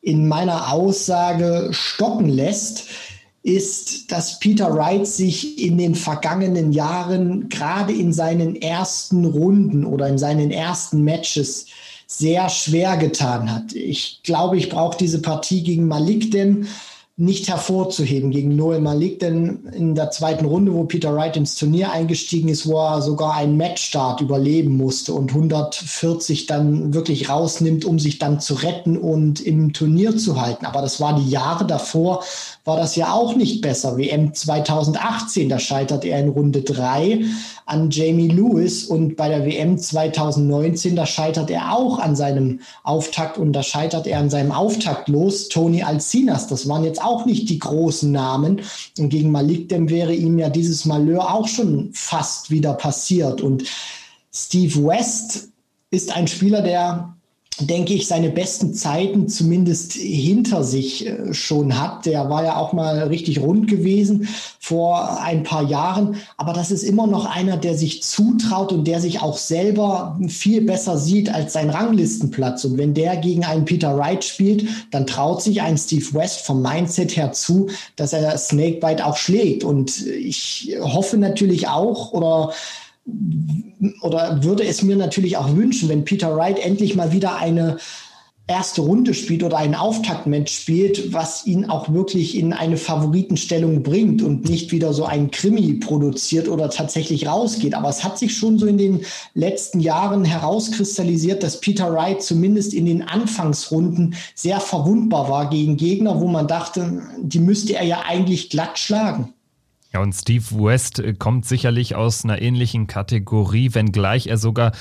in meiner Aussage stocken lässt, ist, dass Peter Wright sich in den vergangenen Jahren gerade in seinen ersten Runden oder in seinen ersten Matches sehr schwer getan hat. Ich glaube, ich brauche diese Partie gegen Malik denn nicht hervorzuheben gegen Noel Malik, denn in der zweiten Runde, wo Peter Wright ins Turnier eingestiegen ist, wo er sogar einen Matchstart überleben musste und 140 dann wirklich rausnimmt, um sich dann zu retten und im Turnier zu halten. Aber das war die Jahre davor, war das ja auch nicht besser. WM 2018, da scheitert er in Runde drei an Jamie Lewis und bei der WM 2019, da scheitert er auch an seinem Auftakt und da scheitert er an seinem Auftakt los. Tony Alcinas, das waren jetzt auch nicht die großen Namen. Und gegen Malik Dem wäre ihm ja dieses Malheur auch schon fast wieder passiert. Und Steve West ist ein Spieler, der denke ich, seine besten Zeiten zumindest hinter sich äh, schon hat. Der war ja auch mal richtig rund gewesen vor ein paar Jahren. Aber das ist immer noch einer, der sich zutraut und der sich auch selber viel besser sieht als sein Ranglistenplatz. Und wenn der gegen einen Peter Wright spielt, dann traut sich ein Steve West vom Mindset her zu, dass er Snakebite auch schlägt. Und ich hoffe natürlich auch oder oder würde es mir natürlich auch wünschen, wenn Peter Wright endlich mal wieder eine erste Runde spielt oder ein Auftaktmatch spielt, was ihn auch wirklich in eine Favoritenstellung bringt und nicht wieder so ein Krimi produziert oder tatsächlich rausgeht. Aber es hat sich schon so in den letzten Jahren herauskristallisiert, dass Peter Wright zumindest in den Anfangsrunden sehr verwundbar war gegen Gegner, wo man dachte, die müsste er ja eigentlich glatt schlagen. Ja, und Steve West kommt sicherlich aus einer ähnlichen Kategorie, wenngleich er sogar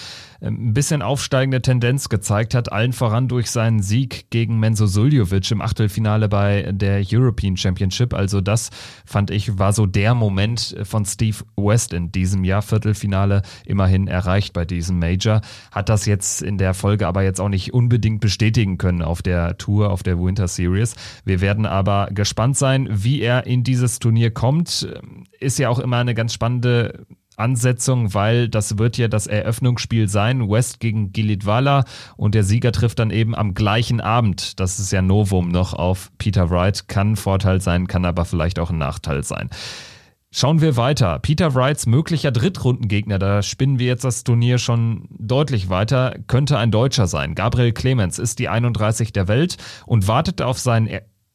ein bisschen aufsteigende Tendenz gezeigt hat, allen voran durch seinen Sieg gegen Menzo Suljovic im Achtelfinale bei der European Championship. Also das fand ich war so der Moment von Steve West in diesem Jahr Viertelfinale immerhin erreicht bei diesem Major. Hat das jetzt in der Folge aber jetzt auch nicht unbedingt bestätigen können auf der Tour, auf der Winter Series. Wir werden aber gespannt sein, wie er in dieses Turnier kommt. Ist ja auch immer eine ganz spannende Ansetzung, weil das wird ja das Eröffnungsspiel sein, West gegen Gilitwala und der Sieger trifft dann eben am gleichen Abend. Das ist ja Novum noch auf Peter Wright, kann ein Vorteil sein, kann aber vielleicht auch ein Nachteil sein. Schauen wir weiter. Peter Wrights möglicher Drittrundengegner, da spinnen wir jetzt das Turnier schon deutlich weiter, könnte ein Deutscher sein. Gabriel Clemens ist die 31 der Welt und wartet auf seinen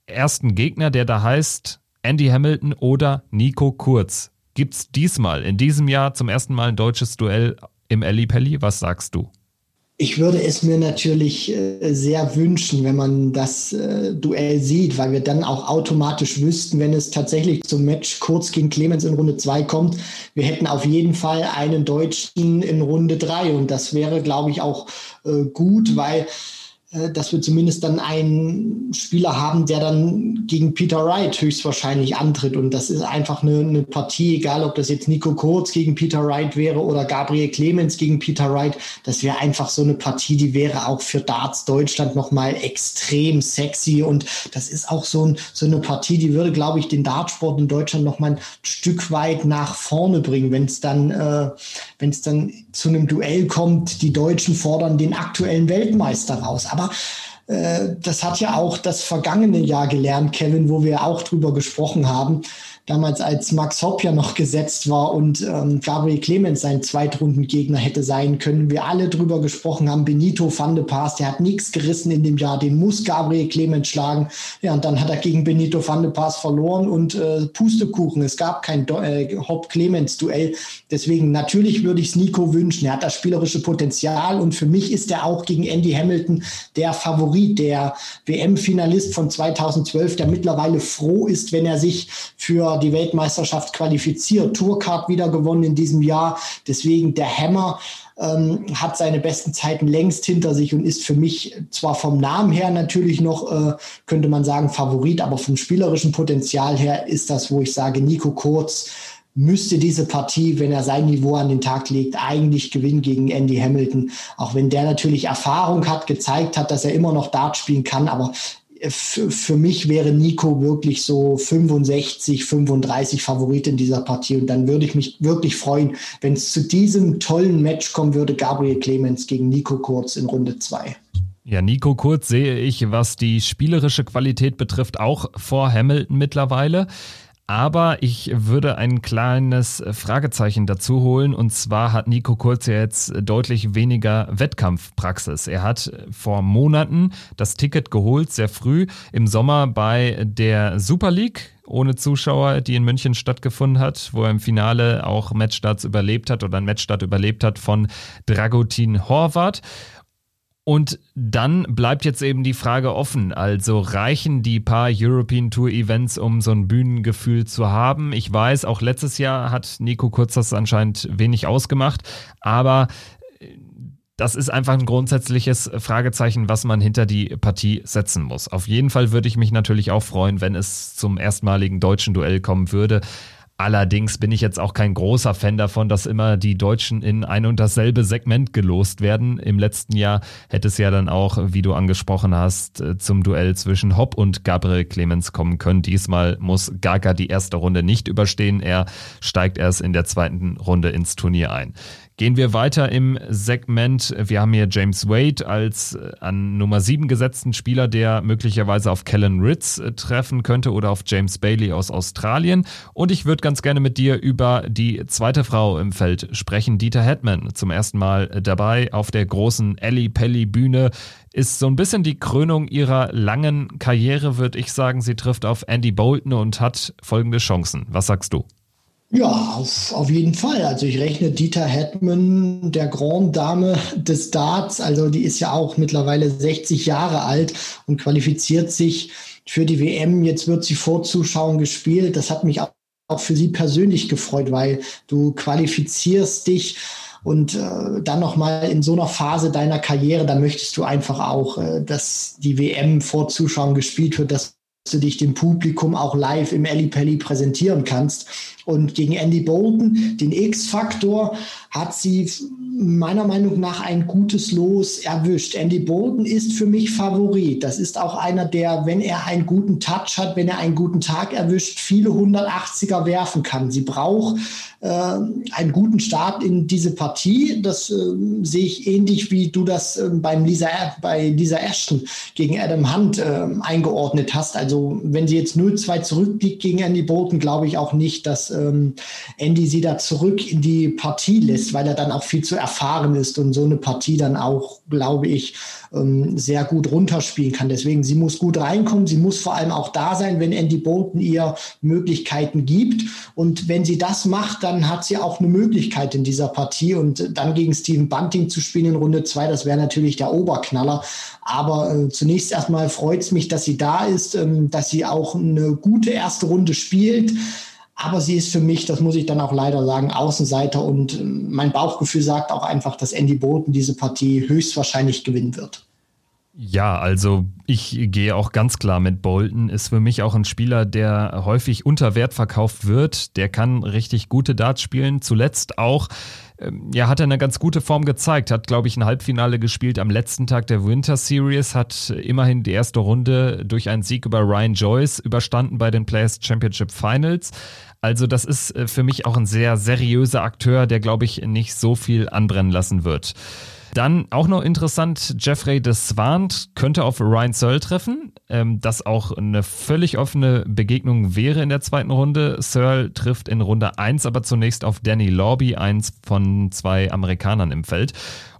ersten Gegner, der da heißt Andy Hamilton oder Nico Kurz gibt es diesmal, in diesem Jahr zum ersten Mal ein deutsches Duell im Ali Pelli. Was sagst du? Ich würde es mir natürlich äh, sehr wünschen, wenn man das äh, Duell sieht, weil wir dann auch automatisch wüssten, wenn es tatsächlich zum Match kurz gegen Clemens in Runde 2 kommt, wir hätten auf jeden Fall einen Deutschen in Runde 3 und das wäre, glaube ich, auch äh, gut, weil dass wir zumindest dann einen Spieler haben, der dann gegen Peter Wright höchstwahrscheinlich antritt. Und das ist einfach eine, eine, Partie, egal ob das jetzt Nico Kurz gegen Peter Wright wäre oder Gabriel Clemens gegen Peter Wright. Das wäre einfach so eine Partie, die wäre auch für Darts Deutschland nochmal extrem sexy. Und das ist auch so, ein, so eine Partie, die würde, glaube ich, den Dartsport in Deutschland nochmal ein Stück weit nach vorne bringen, wenn es dann, äh, dann zu einem Duell kommt. Die Deutschen fordern den aktuellen Weltmeister raus. Aber äh, das hat ja auch das vergangene Jahr gelernt, Kevin, wo wir auch drüber gesprochen haben damals als Max Hopp ja noch gesetzt war und ähm, Gabriel Clemens sein Zweitrundengegner hätte sein können. Wir alle drüber gesprochen haben, Benito van de Paas, der hat nichts gerissen in dem Jahr, den muss Gabriel Clemens schlagen. Ja, und dann hat er gegen Benito van de Paas verloren und äh, Pustekuchen, es gab kein äh, Hopp-Clemens-Duell. Deswegen natürlich würde ich es Nico wünschen. Er hat das spielerische Potenzial und für mich ist er auch gegen Andy Hamilton der Favorit, der WM-Finalist von 2012, der mittlerweile froh ist, wenn er sich für die Weltmeisterschaft qualifiziert. Tourcard wieder gewonnen in diesem Jahr. Deswegen der Hammer ähm, hat seine besten Zeiten längst hinter sich und ist für mich zwar vom Namen her natürlich noch, äh, könnte man sagen, Favorit, aber vom spielerischen Potenzial her ist das, wo ich sage, Nico Kurz müsste diese Partie, wenn er sein Niveau an den Tag legt, eigentlich gewinnen gegen Andy Hamilton. Auch wenn der natürlich Erfahrung hat, gezeigt hat, dass er immer noch Dart spielen kann. Aber für mich wäre Nico wirklich so 65, 35 Favorit in dieser Partie. Und dann würde ich mich wirklich freuen, wenn es zu diesem tollen Match kommen würde, Gabriel Clemens gegen Nico Kurz in Runde 2. Ja, Nico Kurz sehe ich, was die spielerische Qualität betrifft, auch vor Hamilton mittlerweile. Aber ich würde ein kleines Fragezeichen dazu holen. Und zwar hat Nico Kurz ja jetzt deutlich weniger Wettkampfpraxis. Er hat vor Monaten das Ticket geholt, sehr früh im Sommer bei der Super League ohne Zuschauer, die in München stattgefunden hat, wo er im Finale auch Matchstarts überlebt hat oder ein Matchstart überlebt hat von Dragutin Horvath. Und dann bleibt jetzt eben die Frage offen. Also reichen die paar European Tour Events, um so ein Bühnengefühl zu haben? Ich weiß, auch letztes Jahr hat Nico Kurz das anscheinend wenig ausgemacht, aber äh, das ist einfach ein grundsätzliches Fragezeichen, was man hinter die Partie setzen muss. Auf jeden Fall würde ich mich natürlich auch freuen, wenn es zum erstmaligen deutschen Duell kommen würde. Allerdings bin ich jetzt auch kein großer Fan davon, dass immer die Deutschen in ein und dasselbe Segment gelost werden. Im letzten Jahr hätte es ja dann auch, wie du angesprochen hast, äh, zum Duell zwischen Hopp und Gabriel Clemens kommen können. Diesmal muss Gaga die erste Runde nicht überstehen. Er steigt erst in der zweiten Runde ins Turnier ein. Gehen wir weiter im Segment. Wir haben hier James Wade als äh, an Nummer 7 gesetzten Spieler, der möglicherweise auf Kellen Ritz äh, treffen könnte oder auf James Bailey aus Australien. Und ich würde ganz gerne mit dir über die zweite Frau im Feld sprechen, Dieter Hetman. Zum ersten Mal dabei auf der großen Ellie Pelli Bühne. Ist so ein bisschen die Krönung ihrer langen Karriere, würde ich sagen. Sie trifft auf Andy Bolton und hat folgende Chancen. Was sagst du? Ja, auf, auf jeden Fall. Also ich rechne Dieter Hetman, der Grand Dame des Darts, also die ist ja auch mittlerweile 60 Jahre alt und qualifiziert sich für die WM. Jetzt wird sie vor Zuschauern gespielt. Das hat mich auch für sie persönlich gefreut, weil du qualifizierst dich und äh, dann nochmal in so einer Phase deiner Karriere, da möchtest du einfach auch, äh, dass die WM vor Zuschauern gespielt wird, dass du dich dem Publikum auch live im Ellipelli präsentieren kannst. Und gegen Andy Bolton, den X-Faktor, hat sie meiner Meinung nach ein gutes Los erwischt. Andy Bolton ist für mich Favorit. Das ist auch einer, der, wenn er einen guten Touch hat, wenn er einen guten Tag erwischt, viele 180er werfen kann. Sie braucht äh, einen guten Start in diese Partie. Das äh, sehe ich ähnlich, wie du das äh, beim Lisa, bei Lisa Ashton gegen Adam Hunt äh, eingeordnet hast. Also wenn sie jetzt 0-2 zurückliegt gegen Andy Bolton, glaube ich auch nicht, dass ähm, Andy sie da zurück in die Partie lässt, weil er dann auch viel zu erfahren ist und so eine Partie dann auch, glaube ich, ähm, sehr gut runterspielen kann. Deswegen, sie muss gut reinkommen. Sie muss vor allem auch da sein, wenn Andy Bolton ihr Möglichkeiten gibt. Und wenn sie das macht, dann hat sie auch eine Möglichkeit in dieser Partie. Und dann gegen Steven Bunting zu spielen in Runde zwei, das wäre natürlich der Oberknaller. Aber äh, zunächst erstmal freut es mich, dass sie da ist, ähm, dass sie auch eine gute erste Runde spielt. Aber sie ist für mich, das muss ich dann auch leider sagen, Außenseiter und ähm, mein Bauchgefühl sagt auch einfach, dass Andy Bolton diese Partie höchstwahrscheinlich gewinnen wird. Ja, also ich gehe auch ganz klar mit Bolton. Ist für mich auch ein Spieler, der häufig unter Wert verkauft wird. Der kann richtig gute Darts spielen. Zuletzt auch, ähm, ja, hat er eine ganz gute Form gezeigt. Hat, glaube ich, ein Halbfinale gespielt am letzten Tag der Winter Series. Hat immerhin die erste Runde durch einen Sieg über Ryan Joyce überstanden bei den Players Championship Finals. Also das ist äh, für mich auch ein sehr seriöser Akteur, der, glaube ich, nicht so viel anbrennen lassen wird. Dann auch noch interessant, Jeffrey de Swant könnte auf Ryan Searle treffen, ähm, das auch eine völlig offene Begegnung wäre in der zweiten Runde. Searle trifft in Runde 1 aber zunächst auf Danny Lorby, eins von zwei Amerikanern im Feld.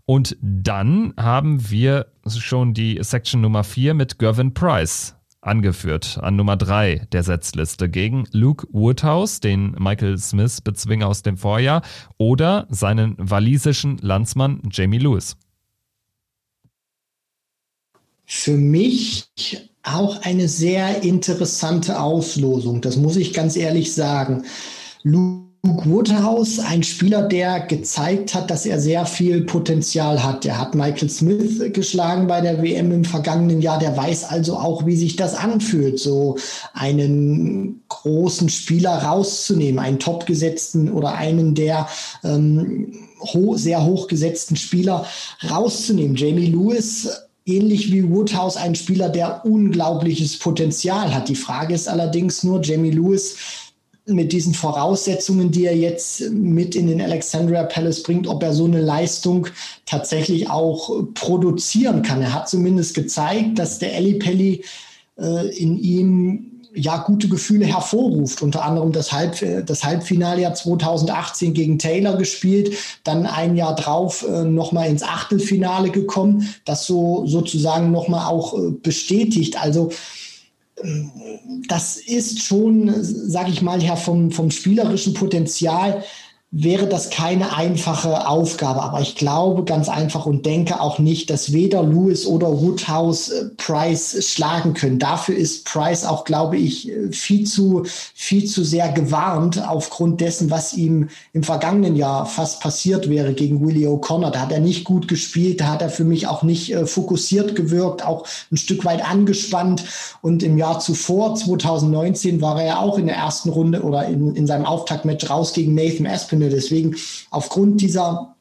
Und dann haben wir schon die Section Nummer 4 mit Gervin Price angeführt an Nummer 3 der Setzliste gegen Luke Woodhouse, den Michael Smith Bezwinger aus dem Vorjahr, oder seinen walisischen Landsmann Jamie Lewis. Für mich auch eine sehr interessante Auslosung, das muss ich ganz ehrlich sagen. Luke Luke Woodhouse, ein Spieler, der gezeigt hat, dass er sehr viel Potenzial hat. Er hat Michael Smith geschlagen bei der WM im vergangenen Jahr. Der weiß also auch, wie sich das anfühlt, so einen großen Spieler rauszunehmen, einen topgesetzten oder einen der ähm, ho sehr hochgesetzten Spieler rauszunehmen. Jamie Lewis ähnlich wie Woodhouse ein Spieler, der unglaubliches Potenzial hat. Die Frage ist allerdings nur, Jamie Lewis mit diesen Voraussetzungen, die er jetzt mit in den Alexandria Palace bringt, ob er so eine Leistung tatsächlich auch produzieren kann. Er hat zumindest gezeigt, dass der Eli Pelli äh, in ihm ja gute Gefühle hervorruft. Unter anderem das, Halb, das Halbfinaljahr 2018 gegen Taylor gespielt, dann ein Jahr drauf äh, nochmal ins Achtelfinale gekommen, das so sozusagen nochmal auch äh, bestätigt. Also das ist schon, sage ich mal, her vom, vom spielerischen Potenzial wäre das keine einfache Aufgabe. Aber ich glaube ganz einfach und denke auch nicht, dass weder Lewis oder Woodhouse äh, Price schlagen können. Dafür ist Price auch, glaube ich, viel zu, viel zu sehr gewarnt aufgrund dessen, was ihm im vergangenen Jahr fast passiert wäre gegen Willie O'Connor. Da hat er nicht gut gespielt, da hat er für mich auch nicht äh, fokussiert gewirkt, auch ein Stück weit angespannt. Und im Jahr zuvor, 2019, war er ja auch in der ersten Runde oder in, in seinem Auftaktmatch raus gegen Nathan Aspinall. Deswegen aufgrund dieser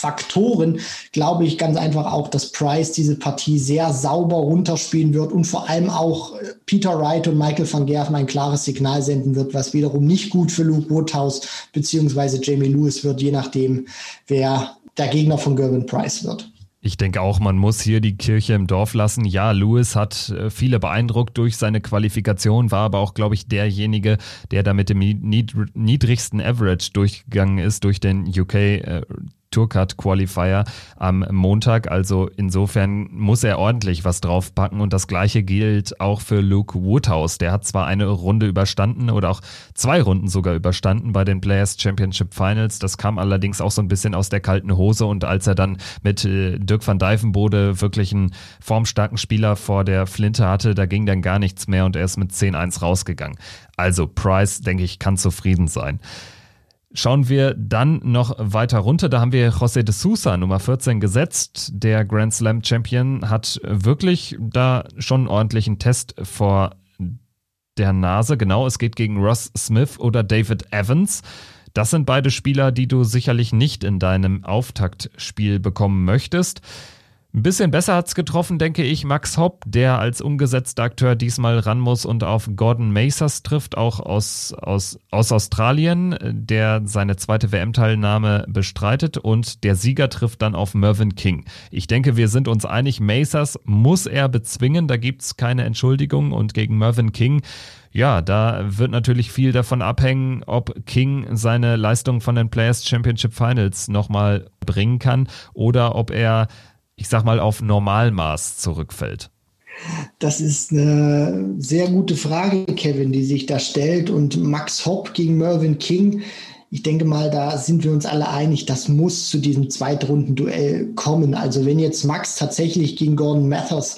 Faktoren glaube ich ganz einfach auch, dass Price diese Partie sehr sauber runterspielen wird und vor allem auch äh, Peter Wright und Michael van Gerven ein klares Signal senden wird, was wiederum nicht gut für Luke Woodhouse beziehungsweise Jamie Lewis wird, je nachdem, wer der Gegner von Gervin Price wird. Ich denke auch, man muss hier die Kirche im Dorf lassen. Ja, Lewis hat äh, viele beeindruckt durch seine Qualifikation, war aber auch, glaube ich, derjenige, der da mit dem niedrigsten Average durchgegangen ist durch den UK äh, Tourcard Qualifier am Montag. Also insofern muss er ordentlich was draufpacken und das gleiche gilt auch für Luke Woodhouse. Der hat zwar eine Runde überstanden oder auch zwei Runden sogar überstanden bei den Players Championship Finals. Das kam allerdings auch so ein bisschen aus der kalten Hose und als er dann mit äh, Dirk van Dijvenbode wirklich einen formstarken Spieler vor der Flinte hatte, da ging dann gar nichts mehr und er ist mit 10-1 rausgegangen. Also Price, denke ich, kann zufrieden sein. Schauen wir dann noch weiter runter. Da haben wir José de Sousa, Nummer 14, gesetzt. Der Grand Slam Champion hat wirklich da schon einen ordentlichen Test vor der Nase. Genau, es geht gegen Ross Smith oder David Evans. Das sind beide Spieler, die du sicherlich nicht in deinem Auftaktspiel bekommen möchtest. Ein bisschen besser hat's getroffen, denke ich, Max Hopp, der als umgesetzter Akteur diesmal ran muss und auf Gordon Macers trifft, auch aus, aus, aus Australien, der seine zweite WM-Teilnahme bestreitet und der Sieger trifft dann auf Mervyn King. Ich denke, wir sind uns einig, Macers muss er bezwingen, da gibt's keine Entschuldigung und gegen Mervyn King ja, da wird natürlich viel davon abhängen, ob King seine Leistung von den Players Championship Finals nochmal bringen kann oder ob er ich sag mal, auf Normalmaß zurückfällt? Das ist eine sehr gute Frage, Kevin, die sich da stellt. Und Max Hopp gegen Mervyn King, ich denke mal, da sind wir uns alle einig, das muss zu diesem Zweitrundenduell kommen. Also wenn jetzt Max tatsächlich gegen Gordon Mathers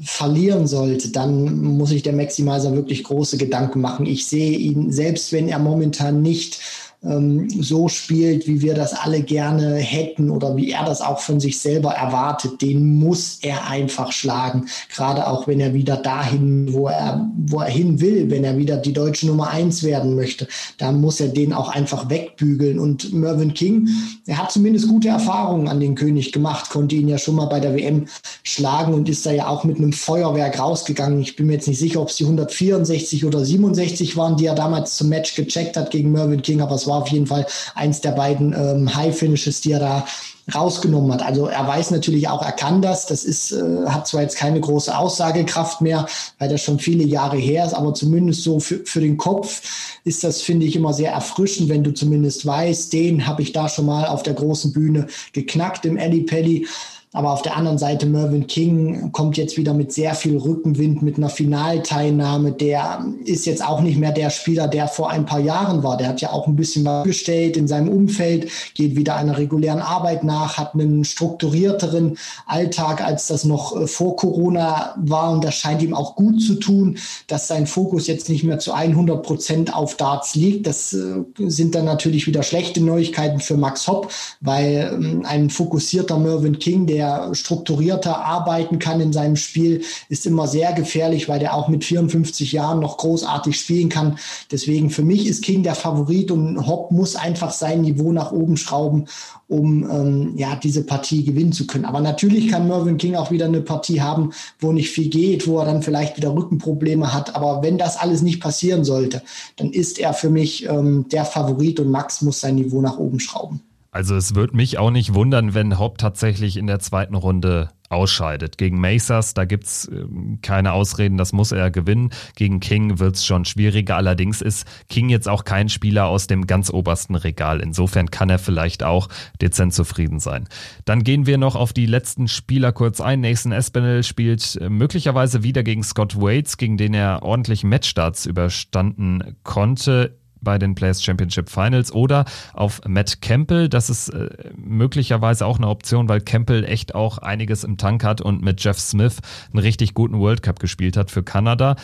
verlieren sollte, dann muss sich der Maximizer wirklich große Gedanken machen. Ich sehe ihn, selbst wenn er momentan nicht ähm, so spielt, wie wir das alle gerne hätten oder wie er das auch von sich selber erwartet, den muss er einfach schlagen. Gerade auch wenn er wieder dahin, wo er, wo er hin will, wenn er wieder die deutsche Nummer eins werden möchte, dann muss er den auch einfach wegbügeln. Und Mervyn King, er hat zumindest gute Erfahrungen an den König gemacht, konnte ihn ja schon mal bei der WM schlagen und ist da ja auch mit einem Feuerwerk rausgegangen. Ich bin mir jetzt nicht sicher, ob es die 164 oder 67 waren, die er damals zum Match gecheckt hat gegen Mervyn King, aber es war war auf jeden Fall eins der beiden ähm, High-Finishes, die er da rausgenommen hat. Also er weiß natürlich auch, er kann das. Das ist, äh, hat zwar jetzt keine große Aussagekraft mehr, weil das schon viele Jahre her ist, aber zumindest so für, für den Kopf ist das, finde ich, immer sehr erfrischend, wenn du zumindest weißt, den habe ich da schon mal auf der großen Bühne geknackt im Eddie Pelli. Aber auf der anderen Seite Mervyn King kommt jetzt wieder mit sehr viel Rückenwind, mit einer Finalteilnahme. Der ist jetzt auch nicht mehr der Spieler, der vor ein paar Jahren war. Der hat ja auch ein bisschen was gestellt in seinem Umfeld, geht wieder einer regulären Arbeit nach, hat einen strukturierteren Alltag, als das noch äh, vor Corona war. Und das scheint ihm auch gut zu tun, dass sein Fokus jetzt nicht mehr zu 100 Prozent auf Darts liegt. Das äh, sind dann natürlich wieder schlechte Neuigkeiten für Max Hopp, weil ähm, ein fokussierter Mervyn King, der der strukturierter arbeiten kann in seinem Spiel, ist immer sehr gefährlich, weil der auch mit 54 Jahren noch großartig spielen kann. Deswegen für mich ist King der Favorit und Hopp muss einfach sein Niveau nach oben schrauben, um ähm, ja diese Partie gewinnen zu können. Aber natürlich kann Mervyn King auch wieder eine Partie haben, wo nicht viel geht, wo er dann vielleicht wieder Rückenprobleme hat. Aber wenn das alles nicht passieren sollte, dann ist er für mich ähm, der Favorit und Max muss sein Niveau nach oben schrauben. Also es würde mich auch nicht wundern, wenn Hopp tatsächlich in der zweiten Runde ausscheidet. Gegen Macers, da gibt's äh, keine Ausreden, das muss er gewinnen. Gegen King wird's schon schwieriger. Allerdings ist King jetzt auch kein Spieler aus dem ganz obersten Regal. Insofern kann er vielleicht auch dezent zufrieden sein. Dann gehen wir noch auf die letzten Spieler kurz ein. Nathan Espinel spielt äh, möglicherweise wieder gegen Scott Waits, gegen den er ordentlich Matchstarts überstanden konnte bei den Players Championship Finals oder auf Matt Campbell. Das ist äh, möglicherweise auch eine Option, weil Campbell echt auch einiges im Tank hat und mit Jeff Smith einen richtig guten World Cup gespielt hat für Kanada.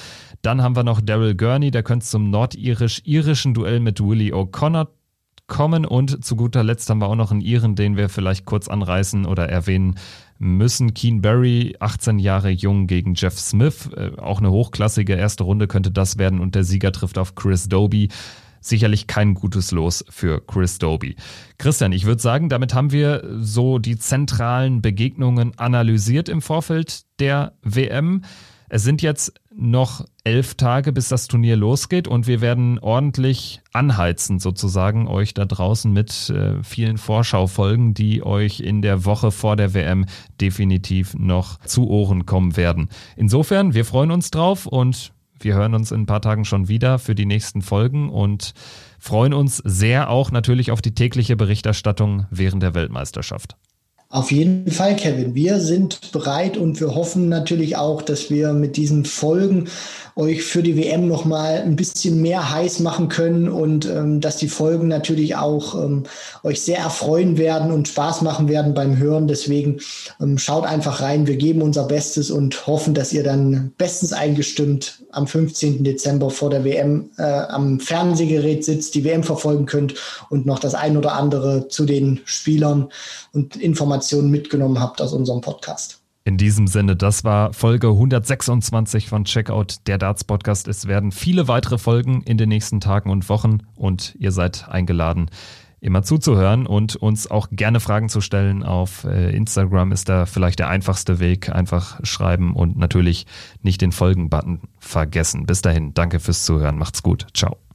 Dann haben wir noch Daryl Gurney, der könnte zum nordirisch-irischen Duell mit Willie O'Connor kommen. Und zu guter Letzt haben wir auch noch einen Iren, den wir vielleicht kurz anreißen oder erwähnen müssen. Keen Berry, 18 Jahre jung gegen Jeff Smith. Äh, auch eine hochklassige erste Runde könnte das werden und der Sieger trifft auf Chris Doby sicherlich kein gutes Los für Chris Doby. Christian, ich würde sagen, damit haben wir so die zentralen Begegnungen analysiert im Vorfeld der WM. Es sind jetzt noch elf Tage, bis das Turnier losgeht und wir werden ordentlich anheizen, sozusagen, euch da draußen mit äh, vielen Vorschaufolgen, die euch in der Woche vor der WM definitiv noch zu Ohren kommen werden. Insofern, wir freuen uns drauf und wir hören uns in ein paar Tagen schon wieder für die nächsten Folgen und freuen uns sehr auch natürlich auf die tägliche Berichterstattung während der Weltmeisterschaft. Auf jeden Fall, Kevin. Wir sind bereit und wir hoffen natürlich auch, dass wir mit diesen Folgen euch für die WM noch mal ein bisschen mehr heiß machen können und ähm, dass die Folgen natürlich auch ähm, euch sehr erfreuen werden und Spaß machen werden beim Hören. Deswegen ähm, schaut einfach rein. Wir geben unser Bestes und hoffen, dass ihr dann bestens eingestimmt am 15. Dezember vor der WM äh, am Fernsehgerät sitzt, die WM verfolgen könnt und noch das ein oder andere zu den Spielern und Informationen mitgenommen habt aus unserem Podcast. In diesem Sinne, das war Folge 126 von Checkout, der Darts Podcast. Es werden viele weitere Folgen in den nächsten Tagen und Wochen und ihr seid eingeladen, immer zuzuhören und uns auch gerne Fragen zu stellen. Auf äh, Instagram ist da vielleicht der einfachste Weg. Einfach schreiben und natürlich nicht den Folgen-Button vergessen. Bis dahin, danke fürs Zuhören. Macht's gut. Ciao.